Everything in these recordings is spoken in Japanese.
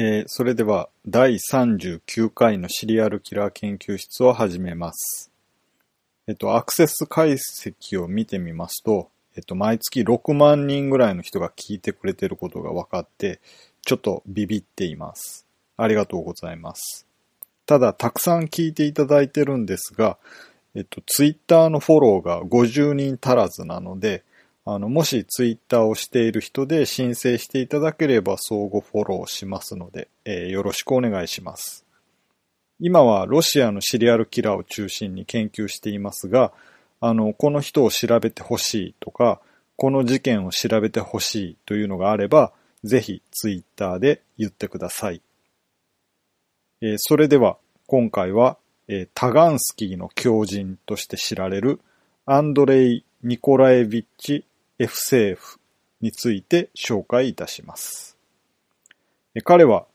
えーそれでは第39回のシリアルキラー研究室を始めます。えっと、アクセス解析を見てみますと、えっと、毎月6万人ぐらいの人が聞いてくれてることが分かって、ちょっとビビっています。ありがとうございます。ただ、たくさん聞いていただいてるんですが、えっと、ツイッターのフォローが50人足らずなので、あの、もしツイッターをしている人で申請していただければ相互フォローしますので、えーよろしくお願いします。今はロシアのシリアルキラーを中心に研究していますが、あの、この人を調べてほしいとか、この事件を調べてほしいというのがあれば、ぜひツイッターで言ってください。えーそれでは、今回は、えータガンスキーの狂人として知られるアンドレイ・ニコラエビッチ・エフセーフについて紹介いたします。彼は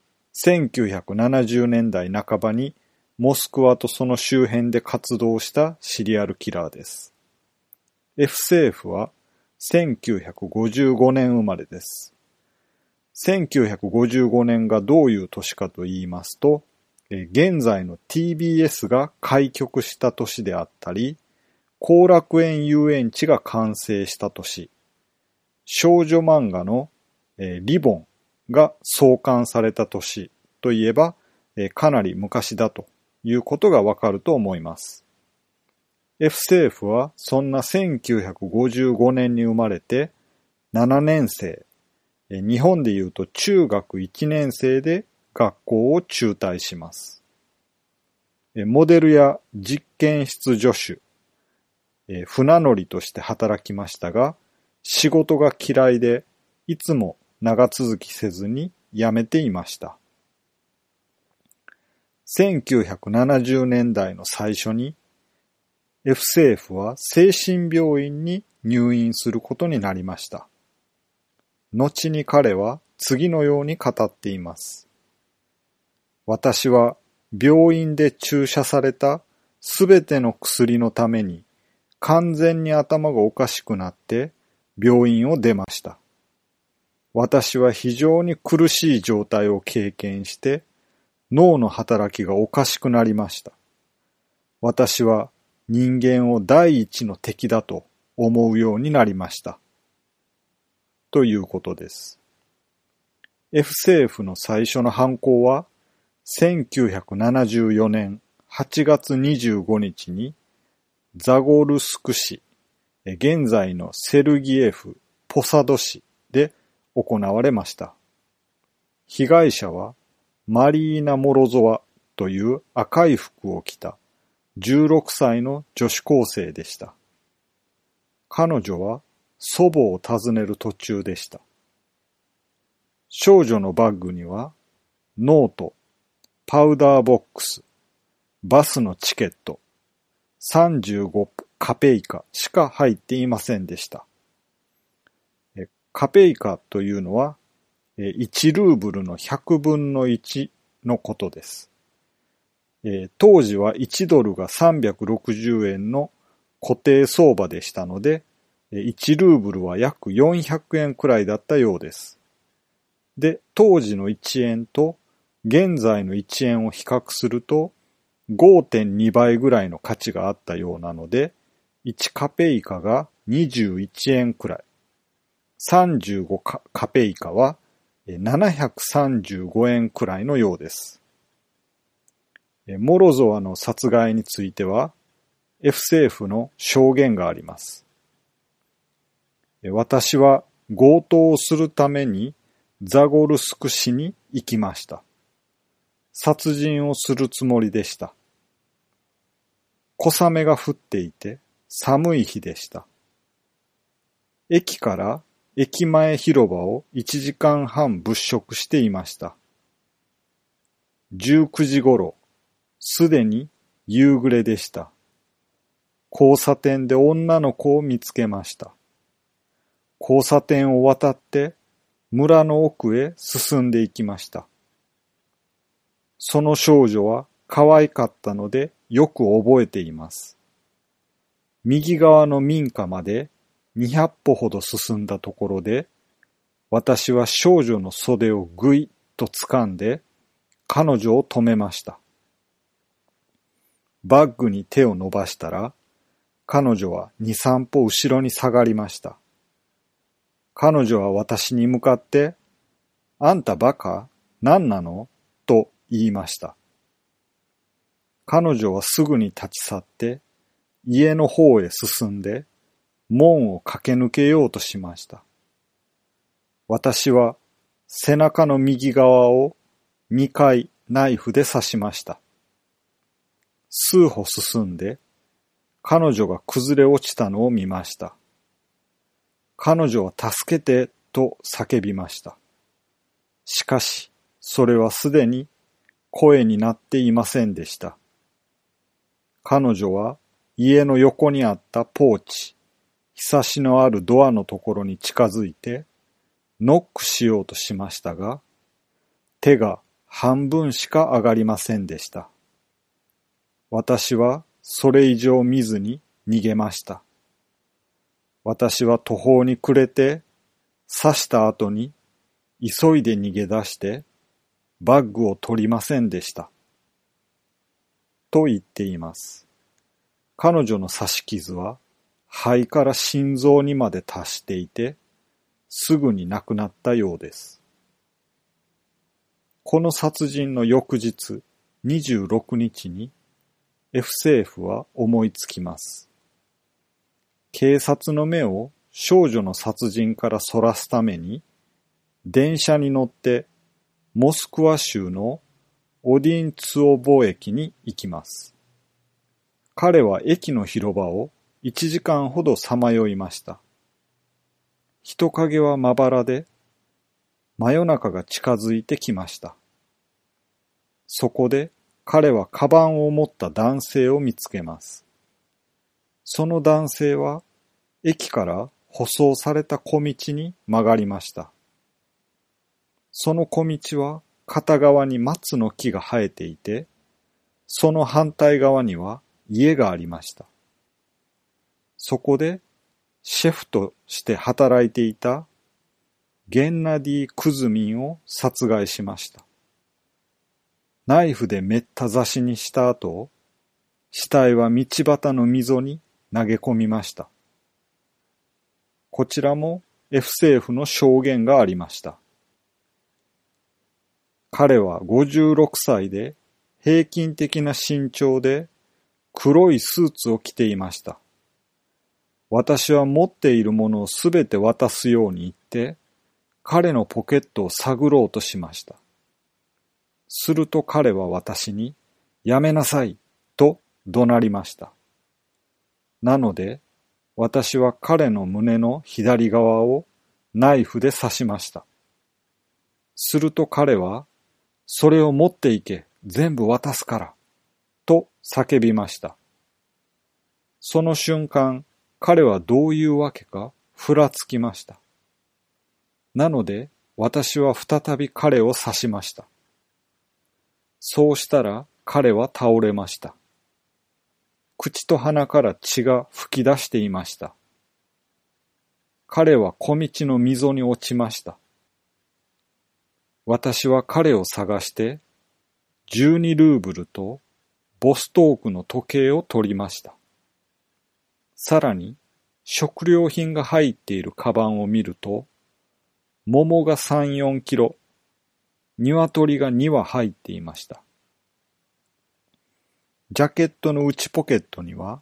1970年代半ばにモスクワとその周辺で活動したシリアルキラーです。F セーフは1955年生まれです。1955年がどういう年かと言いますと、現在の TBS が開局した年であったり、後楽園遊園地が完成した年、少女漫画の、えーリボンが創刊された年といえば、えーかなり昔だということがわかると思います。F 政府はそんな1955年に生まれて7年生、えー日本でいうと中学1年生で学校を中退します。モデルや実験室助手、えー船乗りとして働きましたが、仕事が嫌いで、いつも長続きせずに辞めていました。1970年代の最初に、F 政府は精神病院に入院することになりました。後に彼は次のように語っています。私は病院で注射されたすべての薬のために完全に頭がおかしくなって病院を出ました。私は非常に苦しい状態を経験して脳の働きがおかしくなりました。私は人間を第一の敵だと思うようになりました。ということです。F 政府の最初の犯行は1974年8月25日にザゴルスク市、現在のセルギエフ・ポサド市で行われました。被害者はマリーナ・モロゾワという赤い服を着た16歳の女子高生でした。彼女は祖母を訪ねる途中でした。少女のバッグにはノート、パウダーボックス、バスのチケット、35カペイカしか入っていませんでした。カペイカというのは1ルーブルの100分の1のことです。当時は1ドルが360円の固定相場でしたので、1ルーブルは約400円くらいだったようです。で、当時の1円と現在の1円を比較すると5.2倍ぐらいの価値があったようなので、1カペイカが21円くらい。35カカペイカは735円くらいのようです。モロゾワの殺害については F 政府の証言があります。私は強盗をするためにザゴルスク市に行きました。殺人をするつもりでした。小雨が降っていて寒い日でした。駅から駅前広場を1時間半物色していました。19時頃、すでに夕暮れでした。交差点で女の子を見つけました。交差点を渡って村の奥へ進んでいきました。その少女は可愛かったのでよく覚えています。右側の民家まで200歩ほど進んだところで、私は少女の袖をぐいっと掴んで彼女を止めました。バッグに手を伸ばしたら彼女は二三歩後ろに下がりました。彼女は私に向かって、あんたバカ？何なの？言いました。彼女はすぐに立ち去って、家の方へ進んで、門を駆け抜けようとしました。私は背中の右側を二回ナイフで刺しました。数歩進んで、彼女が崩れ落ちたのを見ました。彼女は助けてと叫びました。しかし、それはすでに声になっていませんでした。彼女は家の横にあったポーチ、ひさしのあるドアのところに近づいて、ノックしようとしましたが、手が半分しか上がりませんでした。私はそれ以上見ずに逃げました。私は途方に暮れて、刺した後に急いで逃げ出して、バッグを取りませんでした。と言っています。彼女の刺し傷は肺から心臓にまで達していて、すぐに亡くなったようです。この殺人の翌日26日に F 政府は思いつきます。警察の目を少女の殺人からそらすために、電車に乗ってモスクワ州のオディンツオボ駅に行きます。彼は駅の広場を1時間ほどさまよいました。人影はまばらで、真夜中が近づいてきました。そこで彼はカバンを持った男性を見つけます。その男性は駅から舗装された小道に曲がりました。その小道は片側に松の木が生えていて、その反対側には家がありました。そこでシェフとして働いていたゲンナディ・クズミンを殺害しました。ナイフでめった刺しにした後、死体は道端の溝に投げ込みました。こちらも F 政府の証言がありました。彼は56歳で平均的な身長で黒いスーツを着ていました。私は持っているものをすべて渡すように言って、彼のポケットを探ろうとしました。すると彼は私に、やめなさい、と怒鳴りました。なので、私は彼の胸の左側をナイフで刺しました。すると彼は、それを持っていけ、全部渡すから、と叫びました。その瞬間、彼はどういうわけかふらつきました。なので、私は再び彼を刺しました。そうしたら彼は倒れました。口と鼻から血が吹き出していました。彼は小道の溝に落ちました。私は彼を探して、12ルーブルとボストークの時計を取りました。さらに、食料品が入っているカバンを見ると、桃が3、4キロ、鶏が2羽入っていました。ジャケットの内ポケットには、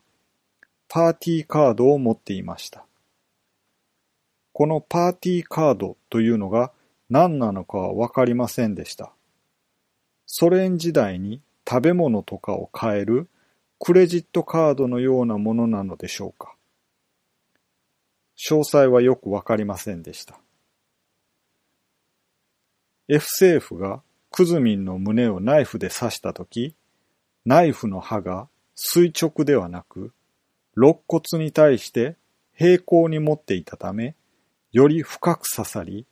パーティーカードを持っていました。このパーティーカードというのが何なのかはわかりませんでした。ソ連時代に食べ物とかを買えるクレジットカードのようなものなのでしょうか。詳細はよくわかりませんでした。F 政府がクズミンの胸をナイフで刺したとき、ナイフの刃が垂直ではなく、肋骨に対して平行に持っていたため、より深く刺さり、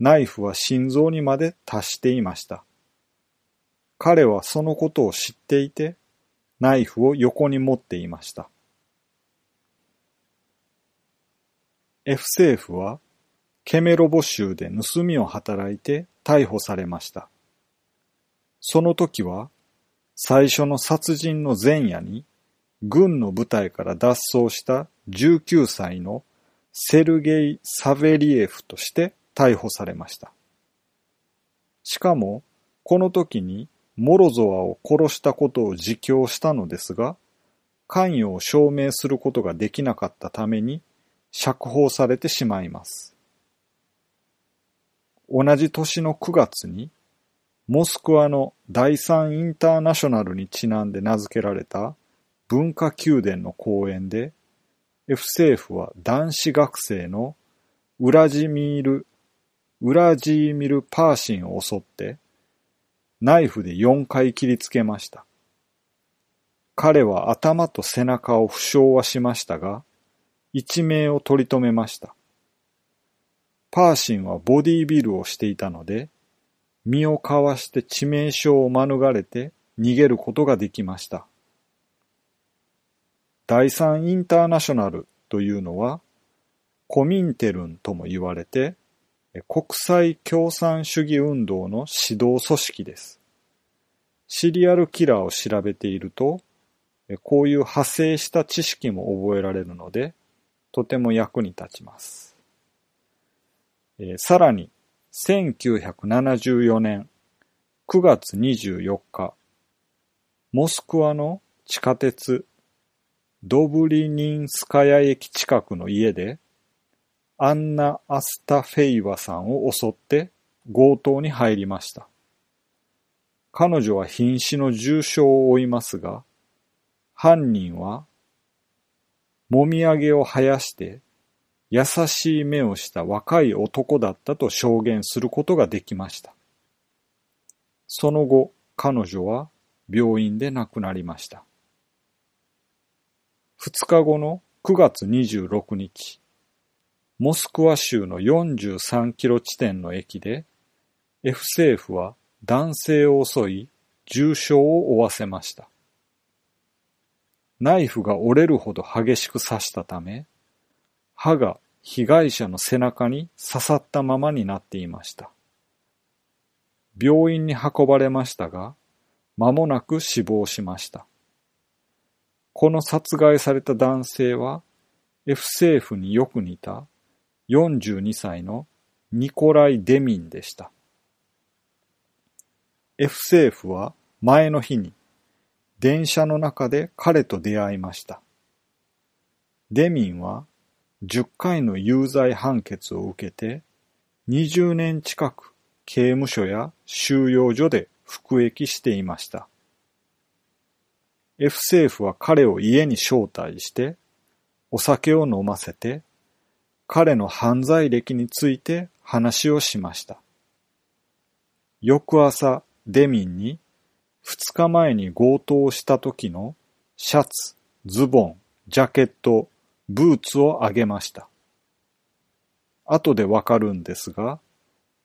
ナイフは心臓にまで達していました。彼はそのことを知っていて、ナイフを横に持っていました。F 政府はケメロボ州で盗みを働いて逮捕されました。その時は、最初の殺人の前夜に、軍の部隊から脱走した19歳のセルゲイ・サベリエフとして逮捕されました。しかも、この時にモロゾワを殺したことを自供したのですが、関与を証明することができなかったために釈放されてしまいます。同じ年の9月にモスクワの第三インターナショナルにちなんで名付けられた文化宮殿の公園で、F 政府は男子学生のウラジミール、ウラジーミル・パーシンを襲って、ナイフで4回切りつけました。彼は頭と背中を負傷はしましたが、一命を取り留めました。パーシンはボディービルをしていたので、身をかわして致命傷を免れて逃げることができました。第三インターナショナルというのは、コミンテルンとも言われて、国際共産主義運動の指導組織です。シリアルキラーを調べていると、こういう派生した知識も覚えられるので、とても役に立ちます。さらに、1974年9月24日、モスクワの地下鉄ドブリニンスカヤ駅近くの家で、アンナ・アスタフェイワさんを襲って強盗に入りました。彼女は瀕死の重傷を負いますが、犯人は、もみあげを生やして優しい目をした若い男だったと証言することができました。その後、彼女は病院で亡くなりました。二日後の9月26日、モスクワ州の43キロ地点の駅で、F 政府は男性を襲い、重傷を負わせました。ナイフが折れるほど激しく刺したため、歯が被害者の背中に刺さったままになっていました。病院に運ばれましたが、間もなく死亡しました。この殺害された男性は、F 政府によく似た42歳のニコライ・デミンでした。F 政府は前の日に電車の中で彼と出会いました。デミンは10回の有罪判決を受けて、20年近く刑務所や収容所で服役していました。F 政府は彼を家に招待して、お酒を飲ませて、彼の犯罪歴について話をしました。翌朝、デミンに、2日前に強盗した時のシャツ、ズボン、ジャケット、ブーツをあげました。後でわかるんですが、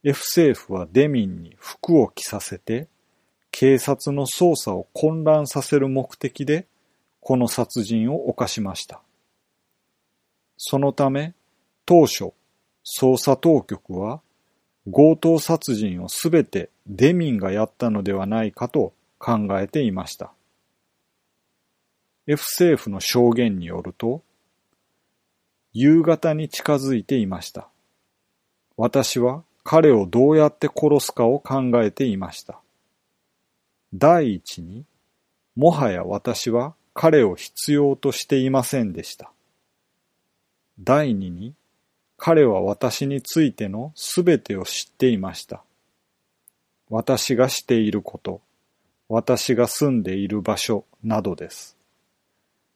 F 政府はデミンに服を着させて、警察の捜査を混乱させる目的で、この殺人を犯しました。そのため、当初、捜査当局は、強盗殺人をすべてデミンがやったのではないかと考えていました。F 政府の証言によると、夕方に近づいていました。私は彼をどうやって殺すかを考えていました。第一に、もはや私は彼を必要としていませんでした。第二に、彼は私についてのすべてを知っていました。私がしていること、私が住んでいる場所などです。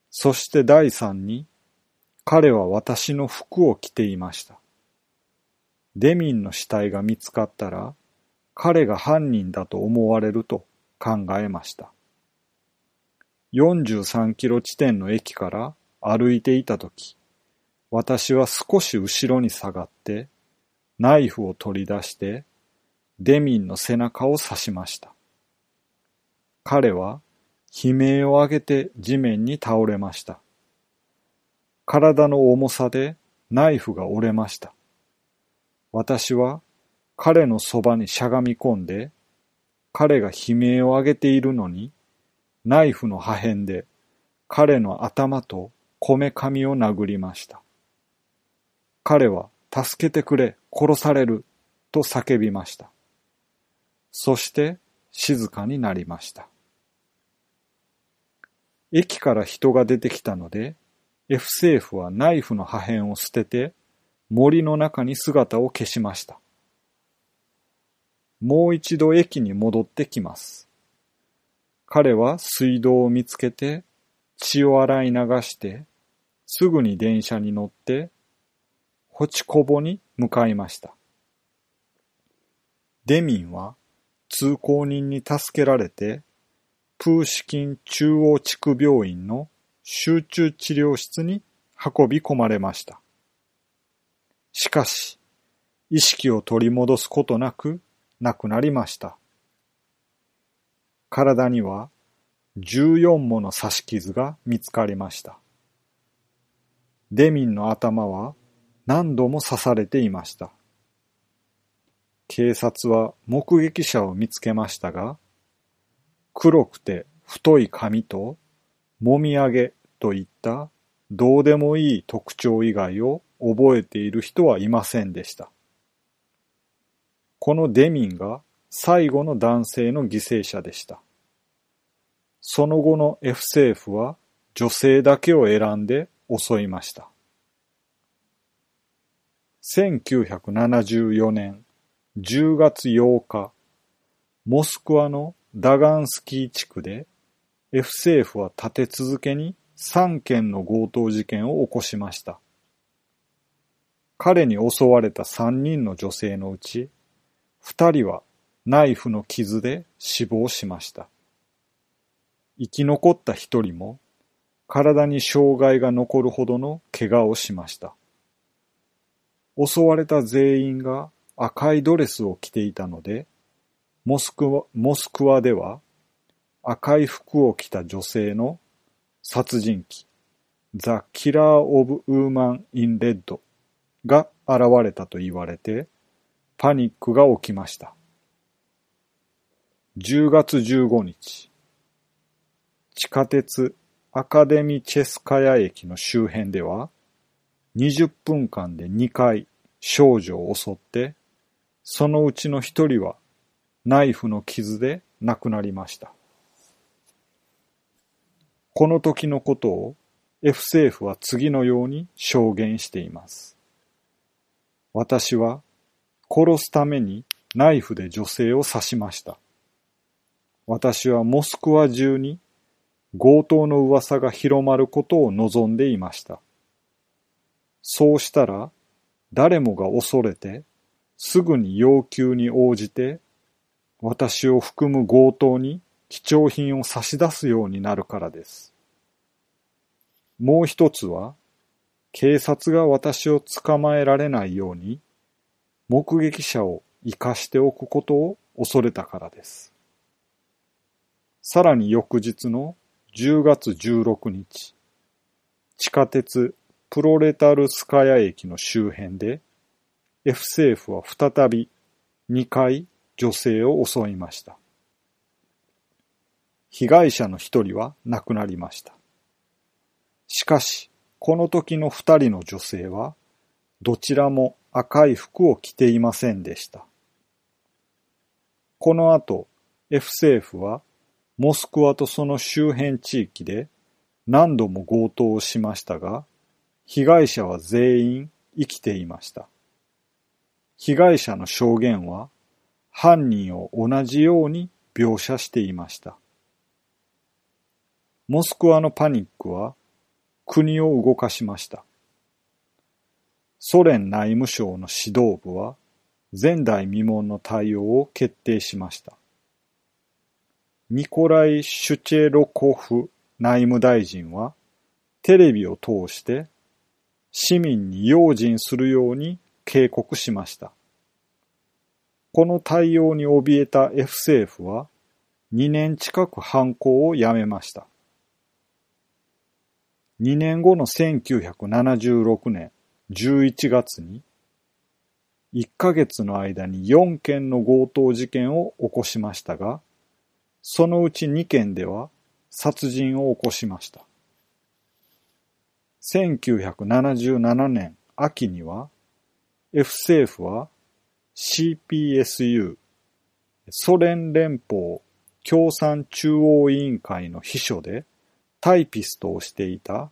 そして第三に、彼は私の服を着ていました。デミンの死体が見つかったら、彼が犯人だと思われると考えました。43キロ地点の駅から歩いていたとき、私は少し後ろに下がって、ナイフを取り出して、デミンの背中を刺しました。彼は悲鳴を上げて地面に倒れました。体の重さでナイフが折れました。私は彼のそばにしゃがみ込んで、彼が悲鳴を上げているのに、ナイフの破片で彼の頭とこめかみを殴りました。彼は助けてくれ、殺されると叫びました。そして静かになりました。駅から人が出てきたので、F 政府はナイフの破片を捨てて森の中に姿を消しました。もう一度駅に戻ってきます。彼は水道を見つけて血を洗い流してすぐに電車に乗ってホチコボに向かいました。デミンは通行人に助けられて、プーシキン中央地区病院の集中治療室に運び込まれました。しかし、意識を取り戻すことなく亡くなりました。体には14もの刺し傷が見つかりました。デミンの頭は何度も刺されていました。警察は目撃者を見つけましたが、黒くて太い髪ともみあげといったどうでもいい特徴以外を覚えている人はいませんでした。このデミンが最後の男性の犠牲者でした。その後の F 政府は女性だけを選んで襲いました。1974年10月8日、モスクワのダガンスキー地区で F 政府は立て続けに3件の強盗事件を起こしました。彼に襲われた3人の女性のうち、2人はナイフの傷で死亡しました。生き残った1人も体に障害が残るほどの怪我をしました。襲われた全員が赤いドレスを着ていたので、モスクワモスクワでは赤い服を着た女性の殺人鬼、 The Killer of Woman in Red が現れたと言われて、パニックが起きました。10月15日、地下鉄アカデミチェスカヤ駅の周辺では、20分間で2回少女を襲って、そのうちの一人はナイフの傷で亡くなりました。この時のことを F 政府は次のように証言しています。私は殺すためにナイフで女性を刺しました。私はモスクワ中に強盗の噂が広まることを望んでいました。そうしたら、誰もが恐れて、すぐに要求に応じて、私を含む強盗に貴重品を差し出すようになるからです。もう一つは、警察が私を捕まえられないように、目撃者を生かしておくことを恐れたからです。さらに翌日の10月16日、地下鉄プロレタルスカヤ駅の周辺で、F 政府は再び2回女性を襲いました。被害者の一人は亡くなりました。しかし、この時の二人の女性は、どちらも赤い服を着ていませんでした。この後、F 政府は、モスクワとその周辺地域で何度も強盗をしましたが、被害者は全員生きていました。被害者の証言は犯人を同じように描写していました。モスクワのパニックは国を動かしました。ソ連内務省の指導部は前代未聞の対応を決定しました。ニコライ・シュチェロコフ内務大臣はテレビを通して市民に用心するように警告しました。この対応に怯えた F 政府は2年近く犯行をやめました。2年後の1976年11月に1ヶ月の間に4件の強盗事件を起こしましたが、そのうち2件では殺人を起こしました。1977年秋には F 政府は CPSU ソ連連邦共産中央委員会の秘書でタイピストをしていた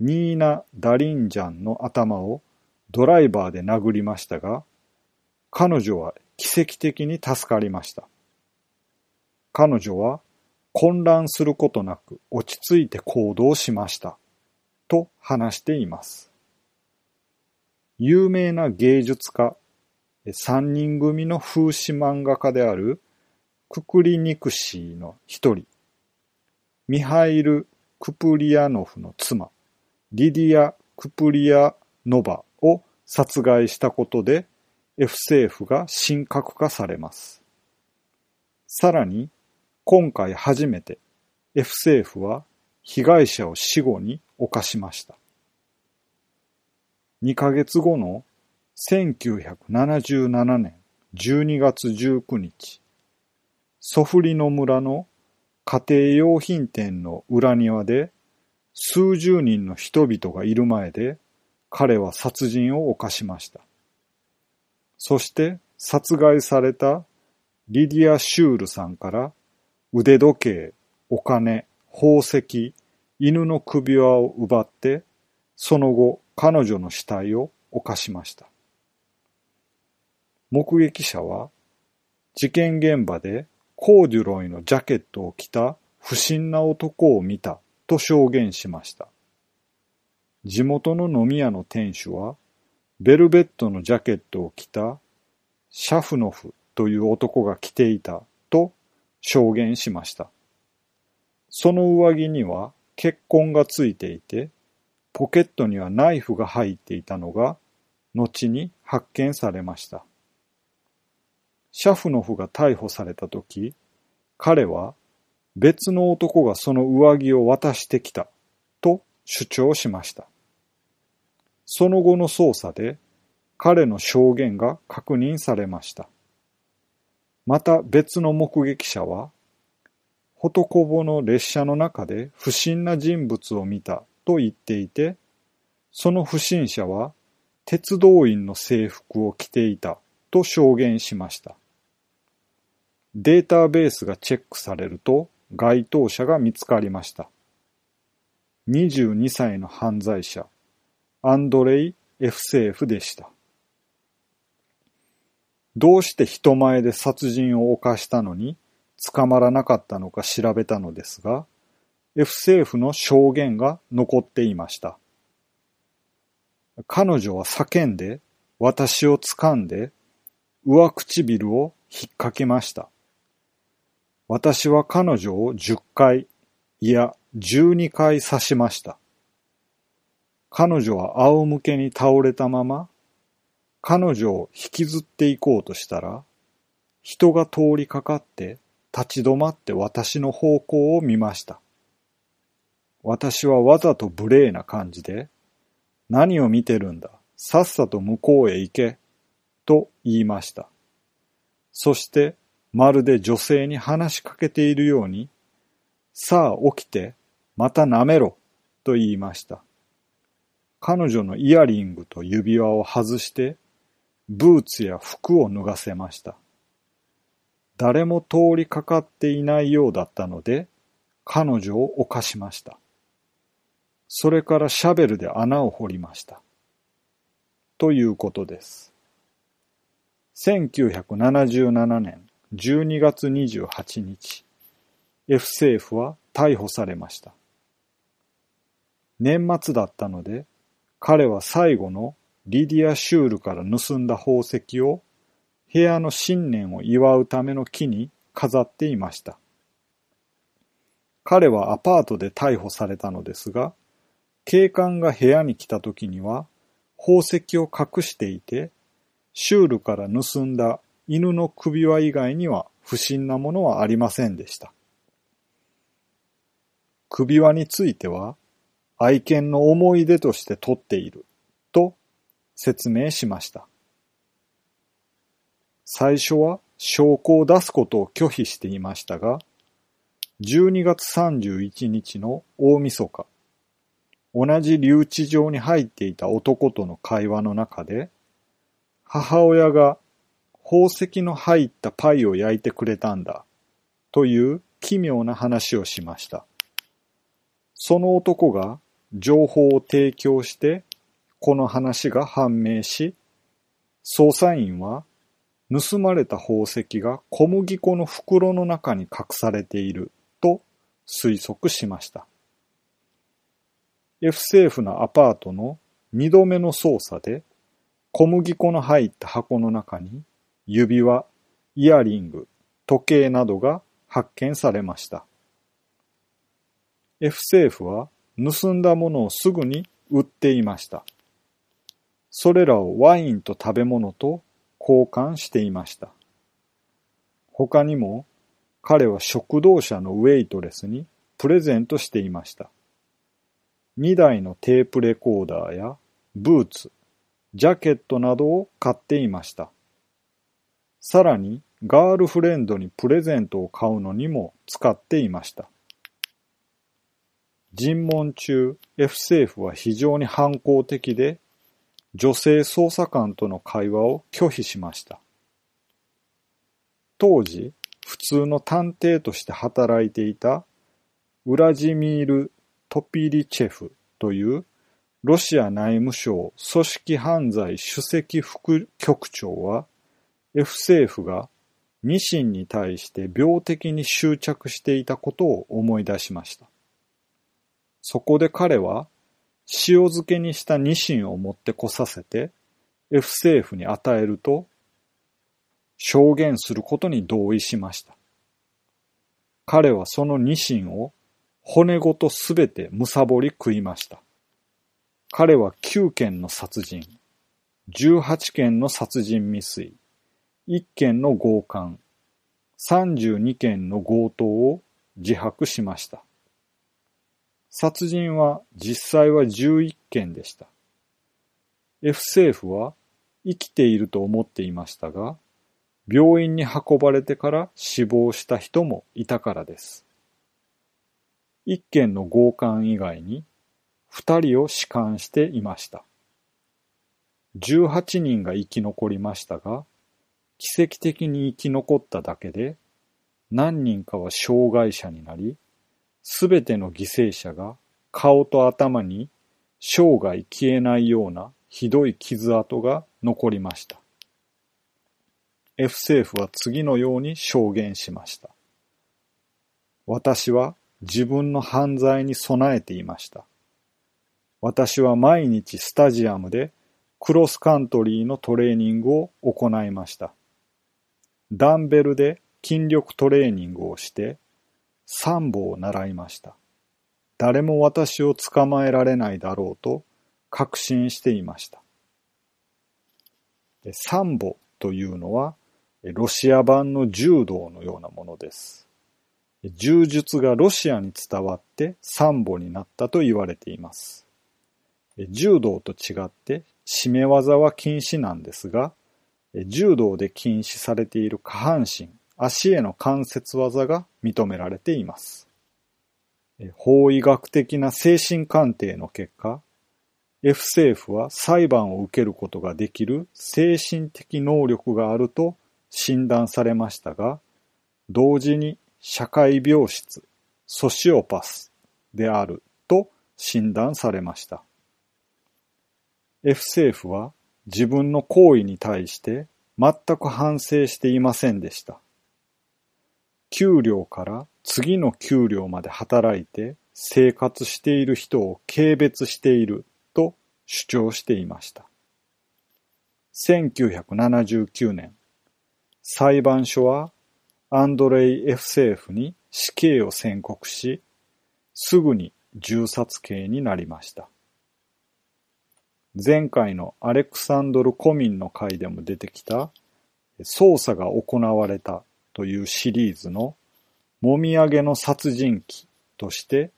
ニーナ・ダリンジャンの頭をドライバーで殴りましたが、彼女は奇跡的に助かりました。彼女は混乱することなく落ち着いて行動しました。と話しています。有名な芸術家、三人組の風刺漫画家であるククリニクシーの一人、ミハイル・クプリアノフの妻、リディア・クプリアノバを殺害したことで F 政府が神格化されます。さらに、今回初めて F 政府は被害者を死後に犯しました。2ヶ月後の1977年12月19日、ソフリの村の家庭用品店の裏庭で数十人の人々がいる前で彼は殺人を犯しました。そして殺害されたリディア・シュールさんから腕時計、お金、宝石、犬の首輪を奪って、その後彼女の死体を犯しました。目撃者は事件現場でコーデュロイのジャケットを着た不審な男を見たと証言しました。地元の飲み屋の店主は、ベルベットのジャケットを着たシャフノフという男が着ていたと証言しました。その上着には血痕がついていて、ポケットにはナイフが入っていたのが、後に発見されました。シャフノフが逮捕された時、彼は別の男がその上着を渡してきたと主張しました。その後の捜査で彼の証言が確認されました。また別の目撃者は、ホトコボの列車の中で不審な人物を見たと言っていて、その不審者は鉄道員の制服を着ていたと証言しました。データベースがチェックされると該当者が見つかりました。22歳の犯罪者、アンドレイ・エフセーフでした。どうして人前で殺人を犯したのに捕まらなかったのか調べたのですが、F 政府の証言が残っていました。彼女は叫んで、私を掴んで、上唇を引っ掛けました。私は彼女を10回、いや12回刺しました。彼女は仰向けに倒れたまま、彼女を引きずっていこうとしたら、人が通りかかって立ち止まって私の方向を見ました。私はわざと無礼な感じで、何を見てるんだ、さっさと向こうへ行け、と言いました。そしてまるで女性に話しかけているように、さあ起きて、また舐めろ、と言いました。彼女のイヤリングと指輪を外して、ブーツや服を脱がせました。誰も通りかかっていないようだったので、彼女を犯しました。それからシャベルで穴を掘りました。ということです。1977年12月28日、F 政府は逮捕されました。年末だったので、彼は最後のリディア・シュールから盗んだ宝石を部屋の新年を祝うための木に飾っていました。彼はアパートで逮捕されたのですが、警官が部屋に来た時には宝石を隠していて、シュールから盗んだ犬の首輪以外には不審なものはありませんでした。首輪については、愛犬の思い出として取っている、と説明しました。最初は証拠を出すことを拒否していましたが、12月31日の大晦日、同じ留置場に入っていた男との会話の中で、母親が宝石の入ったパイを焼いてくれたんだ、という奇妙な話をしました。その男が情報を提供して、この話が判明し、捜査員は盗まれた宝石が小麦粉の袋の中に隠されていると推測しました。F 政府のアパートの二度目の捜査で小麦粉の入った箱の中に指輪、イヤリング、時計などが発見されました。F 政府は盗んだものをすぐに売っていました。それらをワインと食べ物と交換していました。他にも彼は食堂車のウェイトレスにプレゼントしていました。2台のテープレコーダーやブーツ、ジャケットなどを買っていました。さらにガールフレンドにプレゼントを買うのにも使っていました。尋問中、F 政府は非常に反抗的で、女性捜査官との会話を拒否しました。当時、普通の探偵として働いていたウラジミール・トピリチェフというロシア内務省組織犯罪首席副局長は F 政府がニシンに対して病的に執着していたことを思い出しました。そこで彼は塩漬けにしたニシンを持ってこさせて F 政府に与えると証言することに同意しました。彼はそのニシンを骨ごとすべてむさぼり食いました。彼は9件の殺人、18件の殺人未遂、1件の強姦、32件の強盗を自白しました。殺人は実際は11件でした。F 政府は生きていると思っていましたが、病院に運ばれてから死亡した人もいたからです。1件の強姦以外に2人を弛緩していました。18人が生き残りましたが、奇跡的に生き残っただけで、何人かは障害者になり、すべての犠牲者が顔と頭に生涯消えないようなひどい傷跡が残りました。F 政府は次のように証言しました。私は自分の犯罪に備えていました。私は毎日スタジアムでクロスカントリーのトレーニングを行いました。ダンベルで筋力トレーニングをしてサンボを習いました。誰も私を捕まえられないだろうと確信していました。サンボというのはロシア版の柔道のようなものです。柔術がロシアに伝わってサンボになったと言われています。柔道と違って締め技は禁止なんですが、柔道で禁止されている下半身、足への関節技が認められています。法医学的な精神鑑定の結果、F 政府は裁判を受けることができる精神的能力があると診断されましたが、同時に社会病室、ソシオパスであると診断されました。F 政府は自分の行為に対して全く反省していませんでした。給料から次の給料まで働いて生活している人を軽蔑していると主張していました。1979年、裁判所はアンドレイ・エフ政府に死刑を宣告し、すぐに銃殺刑になりました。前回のアレクサンドル・コミンの回でも出てきた捜査が行われたというシリーズのもみあげの殺人鬼として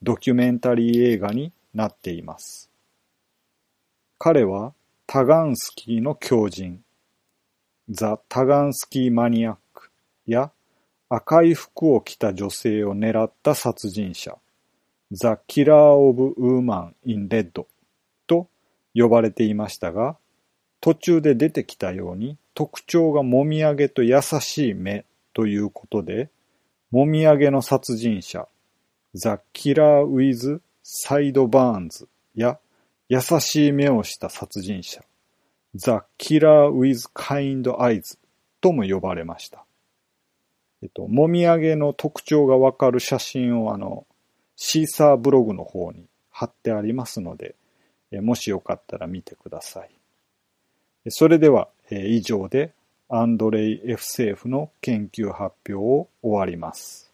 ドキュメンタリー映画になっています。彼はタガンスキーの狂人、ザ・タガンスキー・マニアックや赤い服を着た女性を狙った殺人者、The Killer of Woman in Red と呼ばれていましたが、途中で出てきたように特徴がもみあげと優しい目ということで、もみあげの殺人者、 The Killer with Sideburns や優しい目をした殺人者、 The Killer with Kind Eyes とも呼ばれました。えっと、もみあげの特徴がわかる写真をあの、シーサーブログの方に貼ってありますので、もしよかったら見てください。それでは、以上でアンドレイ・エフセーフの研究発表を終わります。